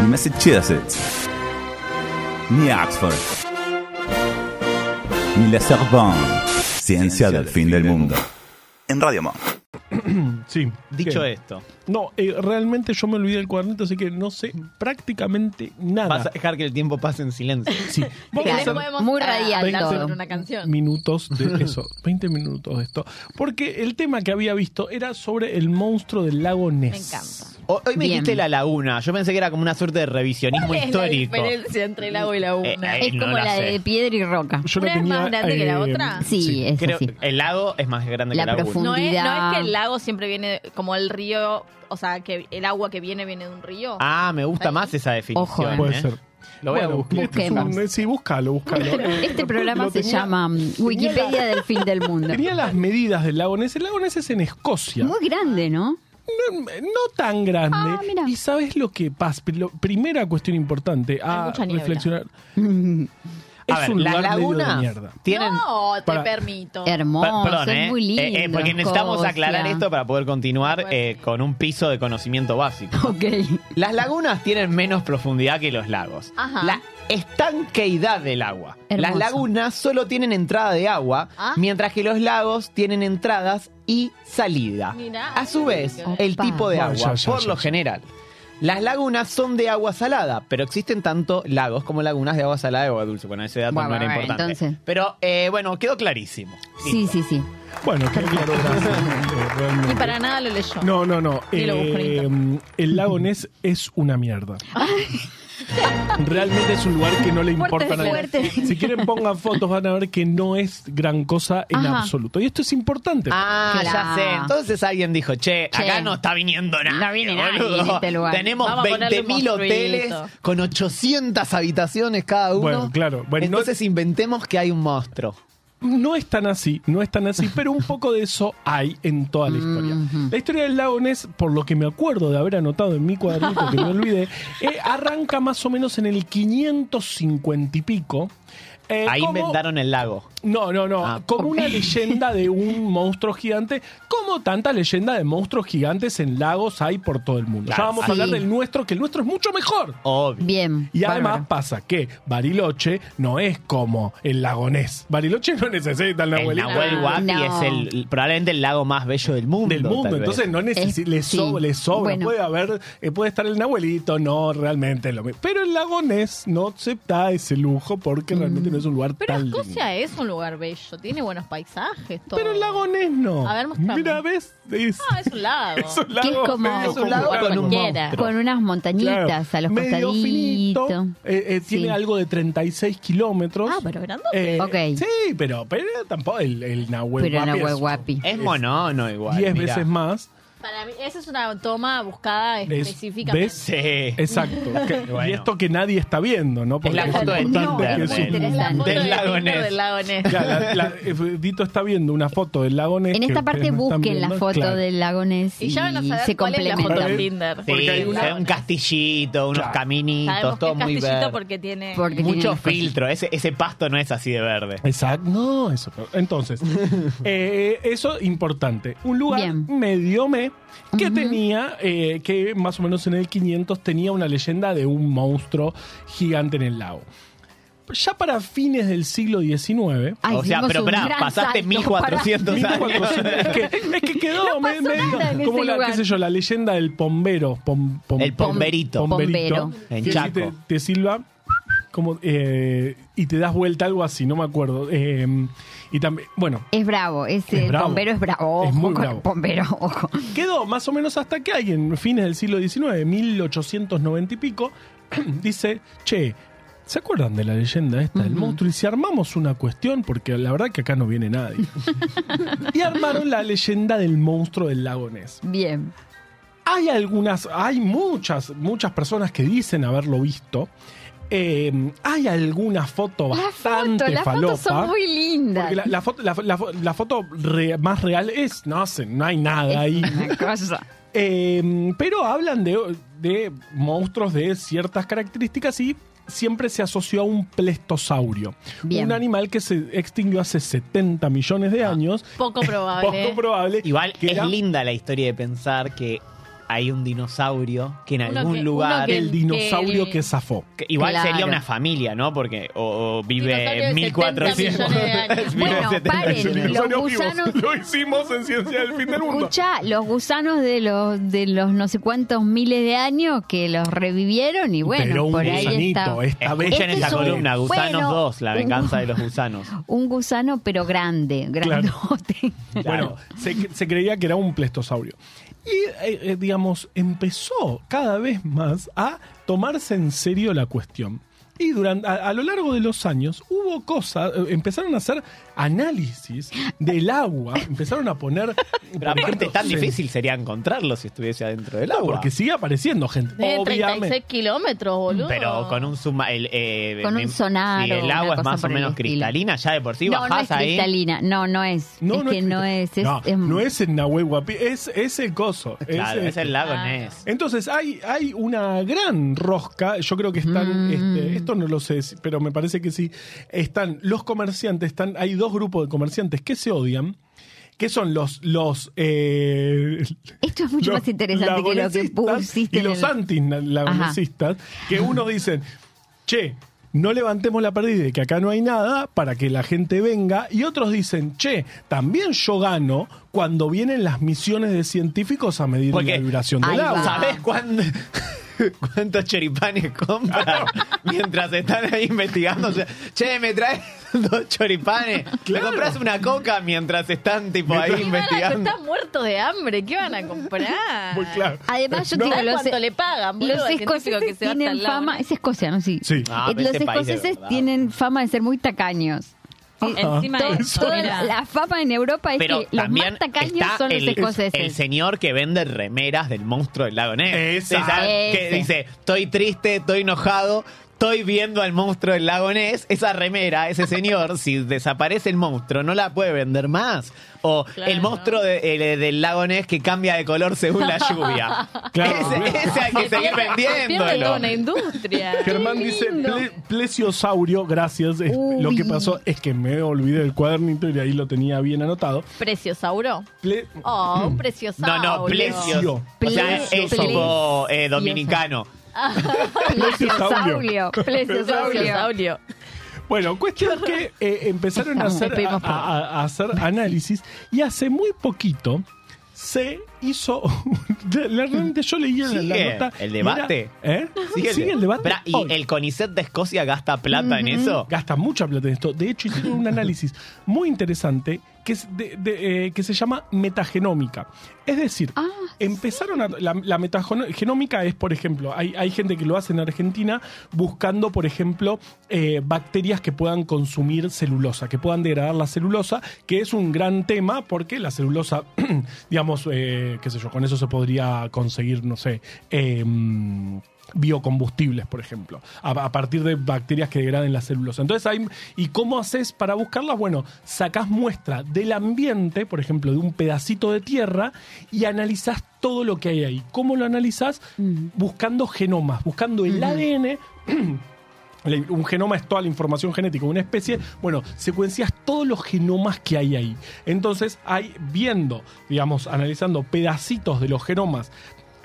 ni Massachusetts, ni Oxford, ni la Sorbonne. Ciencia del fin del mundo. En Radio Monk. Sí. Dicho ¿Qué? esto, No, eh, realmente yo me olvidé del cuadernito, así que no sé prácticamente nada. vas a dejar que el tiempo pase en silencio. Sí. Vamos a hacer Muy radial todo. una canción. minutos de eso, 20 minutos de esto. Porque el tema que había visto era sobre el monstruo del lago Ness. Me encanta. Hoy me Bien. dijiste la laguna. Yo pensé que era como una suerte de revisionismo ¿Cuál es la histórico. diferencia entre el agua y la una? Eh, eh, Es no como la de piedra y roca. Yo ¿Una es más grande que la eh, otra? Sí, Sí. es Creo- así. el lago es más grande La que la laguna. profundidad. No es, no es que el lago siempre viene como el río, o sea, que el agua que viene viene de un río. Ah, me gusta Ahí. más esa definición. Ojo, eh. Puede ser. Lo voy a buscar. este es un- Busquemos. sí, búscalo, búscalo. Este lo programa se tenía- llama mm, Wikipedia del fin del mundo. Tenía las medidas del lago Ness. El lago Ness es en Escocia. Muy grande, ¿no? No, no tan grande. Ah, mira. y sabes lo que pasa. Lo- primera cuestión importante a reflexionar. A es ver, un lugar medio de tienen... no, te para- permito. Hermoso, Per- perdón, es ¿eh? muy lindo. Eh, eh, porque necesitamos Escocia. aclarar esto para poder continuar eh, con un piso de conocimiento básico. Ok. Las lagunas tienen menos profundidad que los lagos. Ajá. La estanqueidad del agua. Hermoso. Las lagunas solo tienen entrada de agua, Ah. mientras que los lagos tienen entradas y salida. Mirá. A su vez, el tipo de agua, ya, por ya, lo general. Las lagunas son de agua salada, pero existen tanto lagos como lagunas de agua salada y agua dulce. Bueno, ese dato Bueno, no era bueno, importante. entonces. Pero eh, bueno, quedó clarísimo. Sí, sí, sí. Bueno, qué claro, gracias. eh. Y para nada lo leyó. No, no, no. Lo Eh, el lago Ness es una mierda. Realmente es un lugar que no le importa a nadie. fuerte. Si quieren pongan fotos van a ver que no es gran cosa en Ajá. absoluto. Y esto es importante. Ah, ya sé. Entonces alguien dijo, che, Che, acá no está viniendo nada. no viene nadie en este lugar. Tenemos Vamos a ponerle un 20.000 hoteles monstruito. con 800 habitaciones cada uno. Bueno, claro. Bueno, no- Entonces inventemos que hay un monstruo. No es tan así, no es tan así, pero un poco de eso hay en toda la historia. La historia del lago Ness, por lo que me acuerdo de haber anotado en mi cuadernito que me olvidé, eh, arranca más o menos en el 550 y pico. Eh, Ahí como- inventaron el lago. No, no, no. Ah, como una leyenda de un monstruo gigante, como tantas leyendas de monstruos gigantes en lagos hay por todo el mundo. Claro, ya vamos sí. a hablar del nuestro, que el nuestro es mucho mejor. Obvio. Bien. Y además bárbaro. pasa que Bariloche no es como el lagonés. Bariloche no necesita el El Nahuel. Nahuel Huapi No. es el, probablemente el lago más bello del mundo. del mundo, entonces no necesita, Es- le, sí. le sobra, Bueno. puede haber, eh, puede estar el Nahuelito, no, realmente es lo mismo. Pero el lagonés no acepta ese lujo porque realmente no es un lugar Pero tan lindo. Escocia es un lugar bello, tiene buenos paisajes, todo. Pero el lagonés no. A ver, mostrame. Mira, ¿ves? Es, Ah, es un lago. es un lago Que es como- Es un lago con un. Con unas montañitas Claro, a los medio finito, costaditos. eh, eh, tiene Sí. algo de 36 kilómetros. Ah, pero grandote. Eh, Ok. Sí, pero, pero tampoco el, el Nahuel Pero Nahuel es Huapi. Es monono igual. 10 mirá. veces más. Para mí, esa es una toma buscada Es- específicamente. ¿ves? Sí. Exacto. Que- Bueno. Y esto que nadie está viendo, ¿no? Es la Porque foto de importante Tinder, que es un- Es la Interesante. foto Del de lago Ness. del lago Ness. Claro, la- la- eh, Dito está viendo una foto del lago Ness. En que esta ustedes parte no están busquen la viendo, foto claro. del lago Ness y, Y ya van a saber se cuál es la foto complementan. de ¿Ves? Tinder. Sí, Porque hay una- un castillito, unos Claro. caminitos, Sabemos que todo es muy castillito verde. porque tiene... Porque tiene Mucho filtro, ese, ese pasto no es así de verde. Exacto, no, eso. Entonces, eh, eso importante. Un lugar Bien. medio me que tenía, eh, que más o menos en el 500 tenía una leyenda de un monstruo gigante en el lago. Ya para fines del siglo XIX, Ay, o sea, pero pará, pasaste salto 1400 años. 1400, es, que, es que quedó No medio en como la, lugar. qué sé yo, la leyenda del pombero. pom- pom- El pomberito. Pombero. En que si Chaco. te, te silba como, eh, y te das vuelta, algo así, no me acuerdo. Eh, y también, bueno, Es bravo, ese Es bravo. bombero es bravo. Es Ojo muy con bravo. el bombero, ojo. Quedó más o menos hasta que alguien, fines del siglo XIX, 1890 y pico, dice, che, ¿se acuerdan de la leyenda esta del monstruo? Y si armamos una cuestión, porque la verdad que acá no viene nadie. y armaron la leyenda del monstruo del lago Ness. Bien. Hay algunas, hay muchas, muchas personas que dicen haberlo visto. Eh, hay alguna foto Las bastante fotos, las falopa. fotos son muy lindas. La, la foto, la, la fo- la foto re- más real es, no sé, no hay nada ahí. Una cosa. Eh, pero hablan de, de monstruos de ciertas características y siempre se asoció a un plestosaurio. Bien. Un animal que se extinguió hace 70 millones de años. Poco probable. Poco probable. Igual que es era- linda la historia de pensar que hay un dinosaurio que en Uno algún que- lugar. que- El dinosaurio que- que zafó. que igual Claro. sería una familia, ¿no? Porque o, o Dinosaurio vive de 1400 70 millones de años. vive Bueno, 70 paren, millones. los Dinosaurio gusanos- vivos. Lo hicimos en Ciencia del Fin del Mundo. Escucha, los gusanos de los de los no sé cuántos miles de años que los revivieron y bueno, Pero un por ahí gusanito, está. esta vez. Escuchen Este esta es un- columna, Gusanos bueno, 2, la un- venganza de los gusanos. Un gusano pero grande, grandote. Bueno, se, se creía que era un plestosaurio. Y, eh, eh, digamos, empezó cada vez más a tomarse en serio la cuestión. Y durante, a, a lo largo de los años hubo cosas, eh, empezaron a hacer análisis del agua, empezaron a poner... Pero aparte, ejemplo, tan difícil sería encontrarlo si estuviese adentro del agua. Porque sigue apareciendo gente. De 36 Obviamente. kilómetros, boludo. Pero con un suma, el, eh, Con un sonar Si el agua es más o menos cristalina, ya de por sí no, no bajás es ahí. cristalina. No, no es. No, es no que no cristal- es. es, no, es- no es el Nahuel Huapi, es, es el coso. Claro, es, es el lago Ah. Ness. Entonces hay, hay una gran rosca, yo creo que están, Mm. este, esto no lo sé, pero me parece que sí, están los comerciantes, están, hay dos grupos de comerciantes que se odian, que son los, los, eh, Esto es mucho los más interesante que lo que pusiste. Y los el- anti-lagonesistas, que unos dicen, che, no levantemos la pérdida de que acá no hay nada para que la gente venga. Y otros dicen, che, también yo gano cuando vienen las misiones de científicos a medir Porque- la vibración del agua. va. ¿Sabés cuándo- cuántos choripanes compran mientras están ahí investigando? O sea, che, me traes dos choripanes. ¿Me Claro. compras una coca mientras están tipo ahí investigando? Están muertos de hambre, ¿qué van a comprar? Muy claro. Además, yo No. te digo, ¿Sabes los, cuánto le pagan, boludo, los escoceses que se tienen fama. Es escocia, ¿no? Sí. Sí. Ah, Eh, los escoceses tienen fama de ser muy tacaños. Encima todo- de eso, toda mirá. la fama en Europa es Pero que los también más tacaños está son los el, escoceses. el señor que vende remeras del monstruo del lago Ness. Esa. Esa que Ese. dice, estoy triste, estoy enojado, estoy viendo al monstruo del lago Ness. Esa remera, ese señor, si desaparece el monstruo, no la puede vender más. O Claro. el monstruo de- el- del lago Ness que cambia de color según la lluvia. Claro. Ese, ese hay que seguir vendiéndolo. una industria. Germán dice ple- plesiosaurio, gracias. Uy. Lo que pasó es que me olvidé del cuadernito y ahí lo tenía bien anotado. ¿Preciosauro? Ple- Oh, un preciosauro. No, no, plesios. O Ple- sea, es Plesio. tipo eh, dominicano. Plesiosaurio. Plesiosaurio. Bueno, cuestión que eh, empezaron a hacer, a, a- a hacer análisis y hace muy poquito se hizo. la- Realmente yo leía la- nota. el debate. ¿Eh? Sigue, el debate. ¿Y el CONICET de Escocia gasta plata en eso? Gasta mucha plata en esto. De hecho, hicieron un análisis muy interesante que, es de- de, eh, que se llama metagenómica. Es decir, Ah, empezaron a. La, la metagenómica es, por ejemplo, hay, hay gente que lo hace en Argentina buscando, por ejemplo, eh, bacterias que puedan consumir celulosa, que puedan degradar la celulosa, que es un gran tema porque la celulosa, digamos, eh, qué sé yo, con eso se podría conseguir, no sé, em, biocombustibles, por ejemplo, a, a partir de bacterias que degraden la celulosa. Entonces, hay, ¿y cómo haces para buscarlas? Bueno, sacás muestra del ambiente, por ejemplo, de un pedacito de tierra y analizás todo lo que hay ahí. ¿Cómo lo analizás? Buscando genomas, buscando el ADN. Un genoma es toda la información genética de una especie. Bueno, secuencias todos los genomas que hay ahí. Entonces, hay viendo, digamos, analizando pedacitos de los genomas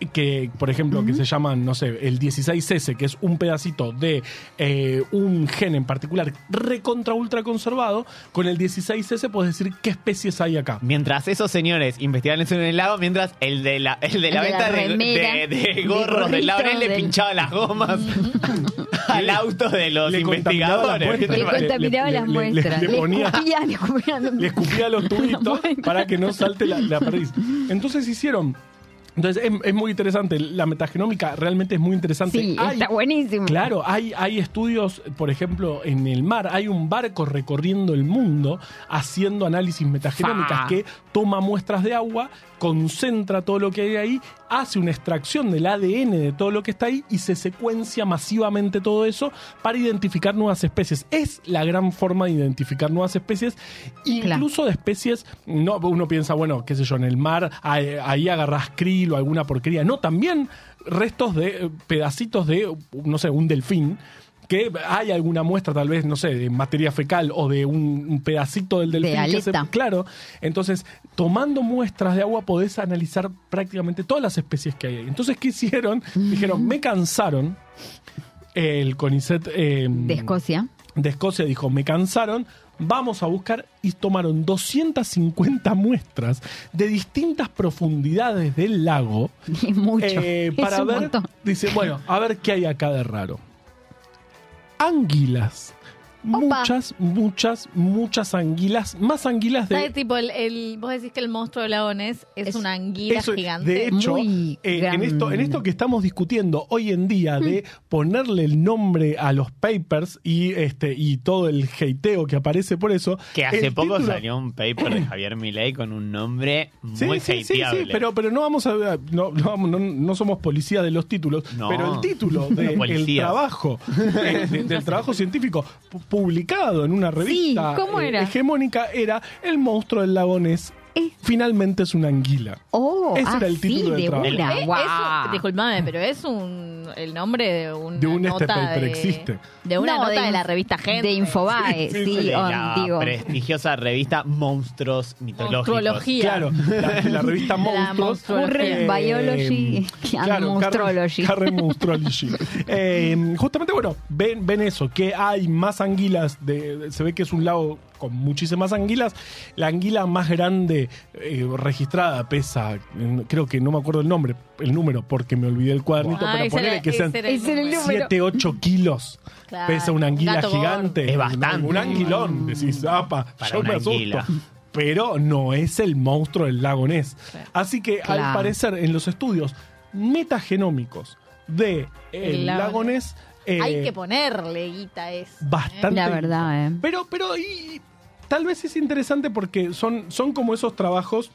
que, por ejemplo, que se llaman, no sé, el 16S, que es un pedacito de eh, un gen en particular recontra ultra conservado, con el 16S puedes decir qué especies hay acá. Mientras esos señores investigaban eso en el lago, mientras el de la, el de la El de venta la de, remera, de- de de gorros del lago Ness le pinchaba las gomas al auto de los Le investigadores. muestras. Le contaminaba le- las le- muestras. le ponía- escupía, los tubitos para que no salte la, la perdiz. Entonces hicieron. Entonces es, es muy interesante. La metagenómica realmente es muy interesante. Sí, Hay- está buenísimo. Claro, hay, hay estudios, por ejemplo, en el mar, hay un barco recorriendo el mundo haciendo análisis metagenómicas Fa. que toma muestras de agua, concentra todo lo que hay ahí, hace una extracción del ADN de todo lo que está ahí y se secuencia masivamente todo eso para identificar nuevas especies. Es la gran forma de identificar nuevas especies, incluso de especies, no, uno piensa, bueno, qué sé yo, en el mar, ahí, ahí agarrás krill o alguna porquería. No, también restos de eh, pedacitos de, no sé, un delfín que hay alguna muestra, tal vez, no sé, de materia fecal o de un, un pedacito del delfín. se- claro. Entonces, tomando muestras de agua podés analizar prácticamente todas las especies que hay ahí. Entonces, ¿qué hicieron? Dijeron, me cansaron. El CONICET eh, De Escocia. de Escocia dijo, me cansaron, vamos a buscar y tomaron 250 muestras de distintas profundidades del lago mucho. eh, es para ver, montón. dice, bueno, a ver qué hay acá de raro. Muchas, muchas, muchas anguilas, más anguilas de... Tipo, el, el- vos decís que el monstruo del lago Ness es, Es- una anguila Eso, gigante. De hecho, Muy eh, en, esto, en esto que estamos discutiendo hoy en día de ponerle el nombre a los papers y este y todo el hateo que aparece por eso. Que hace poco título- salió un paper de Javier Milei con un nombre Sí, muy sí, sí, hateable. sí, pero, pero no vamos a no, no, vamos- no- no somos policía de los títulos, No. pero el título del policías. trabajo, de- del trabajo científico publicado en una revista ¿cómo eh, era? hegemónica era El monstruo del lago Ness. Eh. Finalmente es una anguila. Oh, Ese ah, era el título sí, del de trabajo. una. Eh, es un- disculpame, pero es un el nombre de una De un este nota paper de, existe. de una No, nota de, de la revista Gente. De Infobae, sí, Sí, sí, sí. de on- la digo. prestigiosa revista Monstruos Mitológicos. Monstruología. Claro, la, la revista La Monstruos. monstruología. Current Biology and Monstrology. Current Monstrology. Eh, justamente, bueno, ven, ven eso, que hay más anguilas, de, se ve que es un lago con muchísimas anguilas. La anguila más grande eh, registrada pesa, creo que no me acuerdo el nombre, el número, porque me olvidé el cuadernito, Ah, pero ponele que sean ese era el Ese era el número. número. 7, 8 kilos. Claro, Pesa una un anguila gato gigante. Es bastante. Un anguilón. Decís, apa, Para yo me asusto. anguila. Pero no es el monstruo del lago Ness. Así que al parecer en los estudios metagenómicos de el, El lago lago Ness eh, Hay que ponerle guita a eso. ¿eh? bastante La verdad, eh. pero, pero y, tal vez es interesante porque son, son como esos trabajos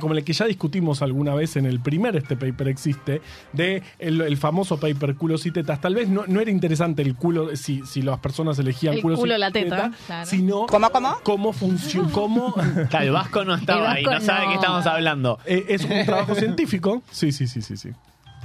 como el que ya discutimos alguna vez en el primer este paper existe, de el, el famoso paper culos y tetas. Tal vez no, no era interesante el culo, si, si las personas elegían El culos culo, y la teta, claro. sino ¿Cómo, cómo? cómo funciona, cómo Claro, el Vasco no estaba ahí, no sabe no. qué estamos hablando. eh, es un trabajo científico. Sí, sí, sí, sí, sí.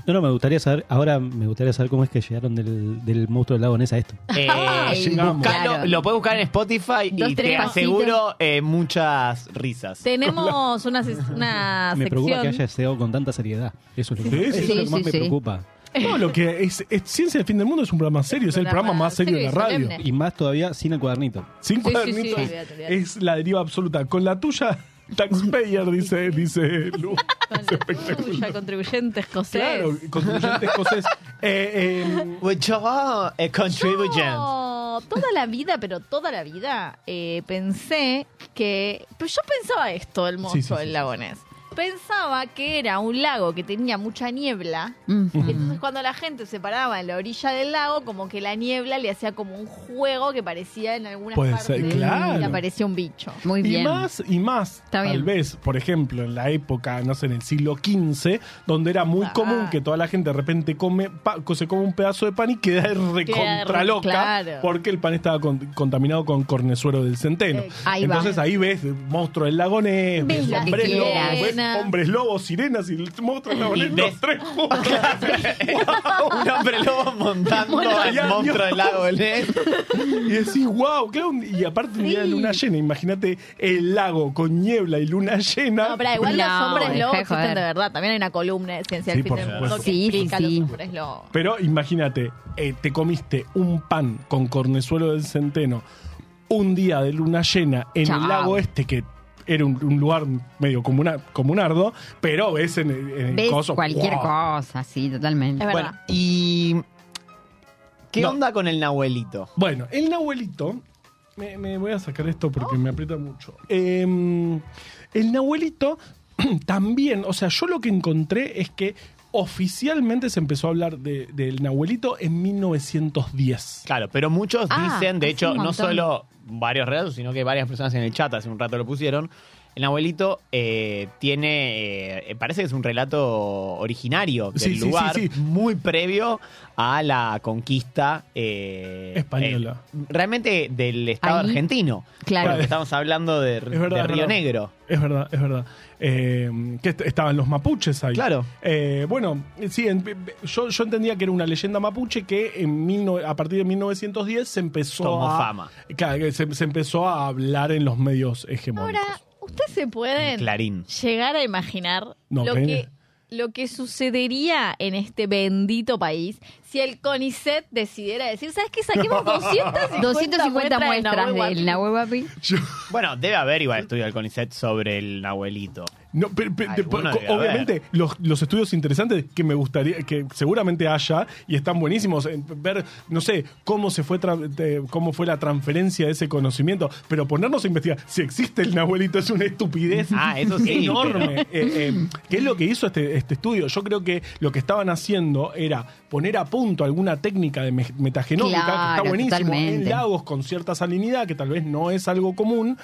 No, no, me gustaría saber, ahora me gustaría saber cómo es que llegaron del, del monstruo del lago Ness a esto. Eh, Ay, llegamos. buscalo, claro. Lo puedes buscar en Spotify Dos, y tres te aseguro eh, muchas risas. Tenemos una, ses- una Me preocupa que sección. haya llegado con tanta seriedad. Eso es lo, que, sí, eso es lo que más sí, me sí. preocupa. No, lo que es, es Ciencia del Fin del Mundo es un programa serio, es el Programa más serio de la y radio. solemne. Y más todavía sin el cuadernito. Sin Sí, sí, sí, cuadernitos olvídate, olvídate. es la deriva absoluta. Con la tuya, taxpayer, dice, dice Lu. Contribuyente escocés. Claro, contribuyente escocés. Eh, eh, your eh. Yo toda la vida, pero toda la vida, eh, pensé que. Pero yo pensaba esto, el monstruo Sí, sí, sí, del sí. Pensaba que era un lago que tenía mucha niebla. Mm. Entonces, cuando la gente se paraba en la orilla del lago, como que la niebla le hacía como un juego que parecía en algunas Puede partes ser, claro. y aparecía un bicho. Muy y bien. más, y más, Está tal bien. vez, por ejemplo, en la época, no sé, en el siglo XV, donde era muy Ah. común que toda la gente de repente come pa- se come un pedazo de pan y queda recontra re- loca claro. porque el pan estaba con- contaminado con cornezuero del centeno. Eh, ahí va. Entonces ahí ves monstruo del lago Ness, Ves ves Sirena. hombres lobos, sirenas y el monstruo del lago Y Ness, ves- los tres juntos. un hombre lobo montando al monstruo del lago Ness. Y decís, wow, claro, y aparte un día de luna llena, imagínate el lago con niebla y luna llena. No, pero igual los hombres lobos de existen de verdad. También hay una columna de ciencia Sí, del fin del mundo que explica los hombres lobos. Pero imagínate, eh, te comiste un pan con cornezuelo del centeno un día de luna llena en Chao. el lago este que era un, un lugar medio comuna, comunardo, pero ves en, el- en el Ves coso. cualquier wow. cosa, sí, totalmente. Es Bueno, verdad. y. ¿Qué No. onda con el Nahuelito? Bueno, el Nahuelito. Me, me voy a sacar esto porque me aprieta mucho. Eh, el Nahuelito también, o sea, yo lo que encontré es que oficialmente se empezó a hablar de- del Nahuelito en 1910. Claro, pero muchos Ah, dicen, de hace hecho, un no montón. solo varios relatos, sino que varias personas en el chat hace un rato lo pusieron, el abuelito eh, tiene, eh, parece que es un relato originario del Sí, lugar, sí, sí. muy previo a la conquista eh, Española. eh, realmente del Estado Ahí. argentino. Claro. Porque estamos hablando de, Es verdad, de es Río verdad. Negro. Es verdad, es verdad. Eh, que est- estaban los mapuches ahí. Claro. Eh, bueno, sí, en- yo, yo entendía que era una leyenda mapuche que en mil no- a partir de 1910 se empezó Tomó a, fama. Claro, se, se empezó a hablar en los medios hegemónicos. Ahora, ¿ustedes se pueden Clarín. llegar a imaginar No, lo, Clarín que, lo que sucedería en este bendito país si el CONICET decidiera decir, ¿sabes qué? Saquemos 250, 250 muestras de del Nahuel Papi. Bueno, debe haber igual estudio del CONICET sobre el abuelito. no, pero- pero- obviamente, los, los estudios interesantes que me gustaría, que seguramente haya y están buenísimos, en ver, no sé, cómo se fue cómo fue la transferencia de ese conocimiento, pero ponernos a investigar si existe el Nahuelito es una estupidez Ah, eso sí, enorme. Eh, eh, ¿Qué es lo que hizo este, este estudio? Yo creo que lo que estaban haciendo era poner a punto alguna técnica de me- metagenómica que está buenísimo en totalmente. lagos con cierta salinidad, que tal vez no es algo común.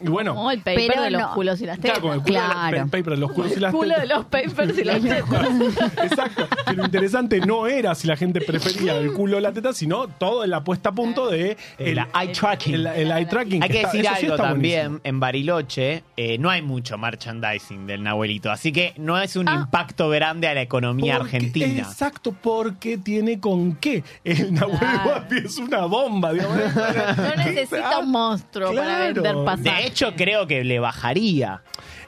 Y bueno, No, el paper Pero de los no. culos y las tetas. Claro, con el culo de la- Claro. el paper de los culos y el las culo de tetas. los papers y las tetas. Exacto. Que lo interesante no era si la gente prefería el culo o la teta, sino todo la puesta a punto de El eye tracking. El, el eye tracking. Hay que está- decir eso sí algo está también, buenísimo. en Bariloche eh, no hay mucho merchandising del Nahuelito, así que no es un Ah. impacto grande a la economía Porque- argentina. Exacto, porque tiene con qué. El Nahuel. Huapi es una bomba, digamos. No necesita un monstruo para Claro. vender pasajes. De hecho, creo que le bajaría,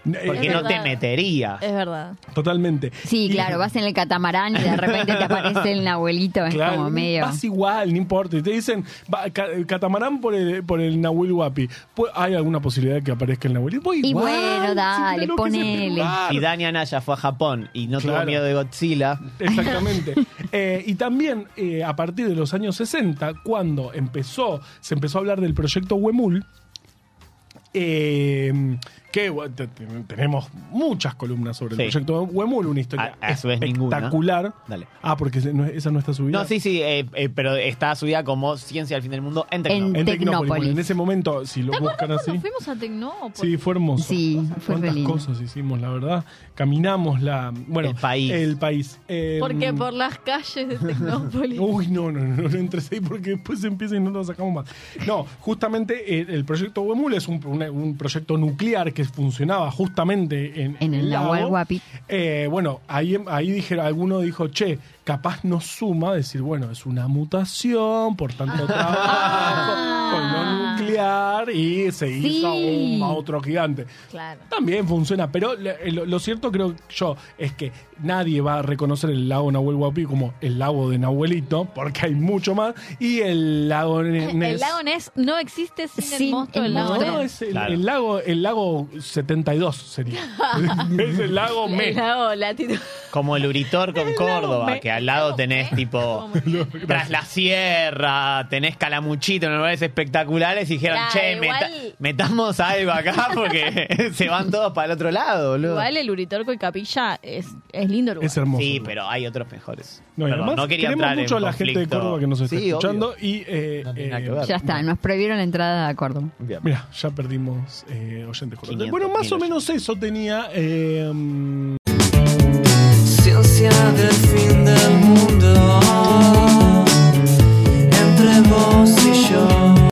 porque Es no te verdad. metería. Es verdad. Totalmente. Sí, Y- claro, vas en el catamarán y de repente te aparece el Nahuelito, es Claro, como medio... vas igual, no importa. Y te dicen, va, ca- catamarán por el, por el Nahuel Huapi. Pues, ¿Hay alguna posibilidad de que aparezca el Nahuel? Voy Y igual, bueno, si dale, lo que ponele. Si Dani Anaya fue a Japón y no tuvo miedo de Godzilla, Exactamente. Eh, y también eh, a partir de los años 60, cuando empezó, se empezó a hablar del proyecto Huemul, eh, que bueno, te- te- tenemos muchas columnas sobre Sí. el proyecto Huemul, una historia A- a su vez ninguna. espectacular. Dale. Ah, porque no- esa no está subida. No, sí, sí, eh, eh, pero está subida como Ciencia al fin del mundo en Tecnópolis. En Tecnópolis. Bueno, en ese momento, si lo buscan así. Fuimos a Tecnópolis. Sí, fue hermoso. Sí, fue Cuántas lindo. cosas hicimos, la verdad. Caminamos la. Bueno, El país. El país. Eh, Porque por las calles de Tecnópolis. Uy, no, no, no, no entres ahí porque después empieza y no lo sacamos más. No, justamente eh, el proyecto Huemul es un, una- un proyecto nuclear que funcionaba justamente en, En el lago. Nahuel Huapi. Eh, bueno, ahí, ahí dijeron, alguno dijo, che, capaz nos suma decir, bueno, es una mutación por tanto trabajo con lo nuclear y se hizo un monstruo gigante. Claro. También funciona, pero le- lo, lo cierto creo yo es que nadie va a reconocer el lago Nahuel Huapi como el lago de Nahuelito, porque hay mucho más, y el lago Ne- Ness. El lago Ness no existe sin, Sin el monstruo el del lago no, no, Ness. es el, Claro. el lago, el lago 72 sería. es el lago Me. El lago latino. Como el Uritorco en Córdoba, me- que al lado tenés tipo tras la sierra, tenés calamuchito en lugares espectaculares y che, igual... meta metamos algo acá porque se van todos para el otro lado, boludo. Igual el Uritorco y Capilla es, es lindo lugar. Es hermoso. Sí, pero hay otros mejores. No, además, no quería queremos mucho a la gente de Córdoba que nos está sí, escuchando y... Eh, eh, ya está, nos prohibieron la entrada a Córdoba. Mira, ya perdimos eh, oyentes cordobeses. Bueno, más o menos eso tenía... Eh, mm. Ciencia del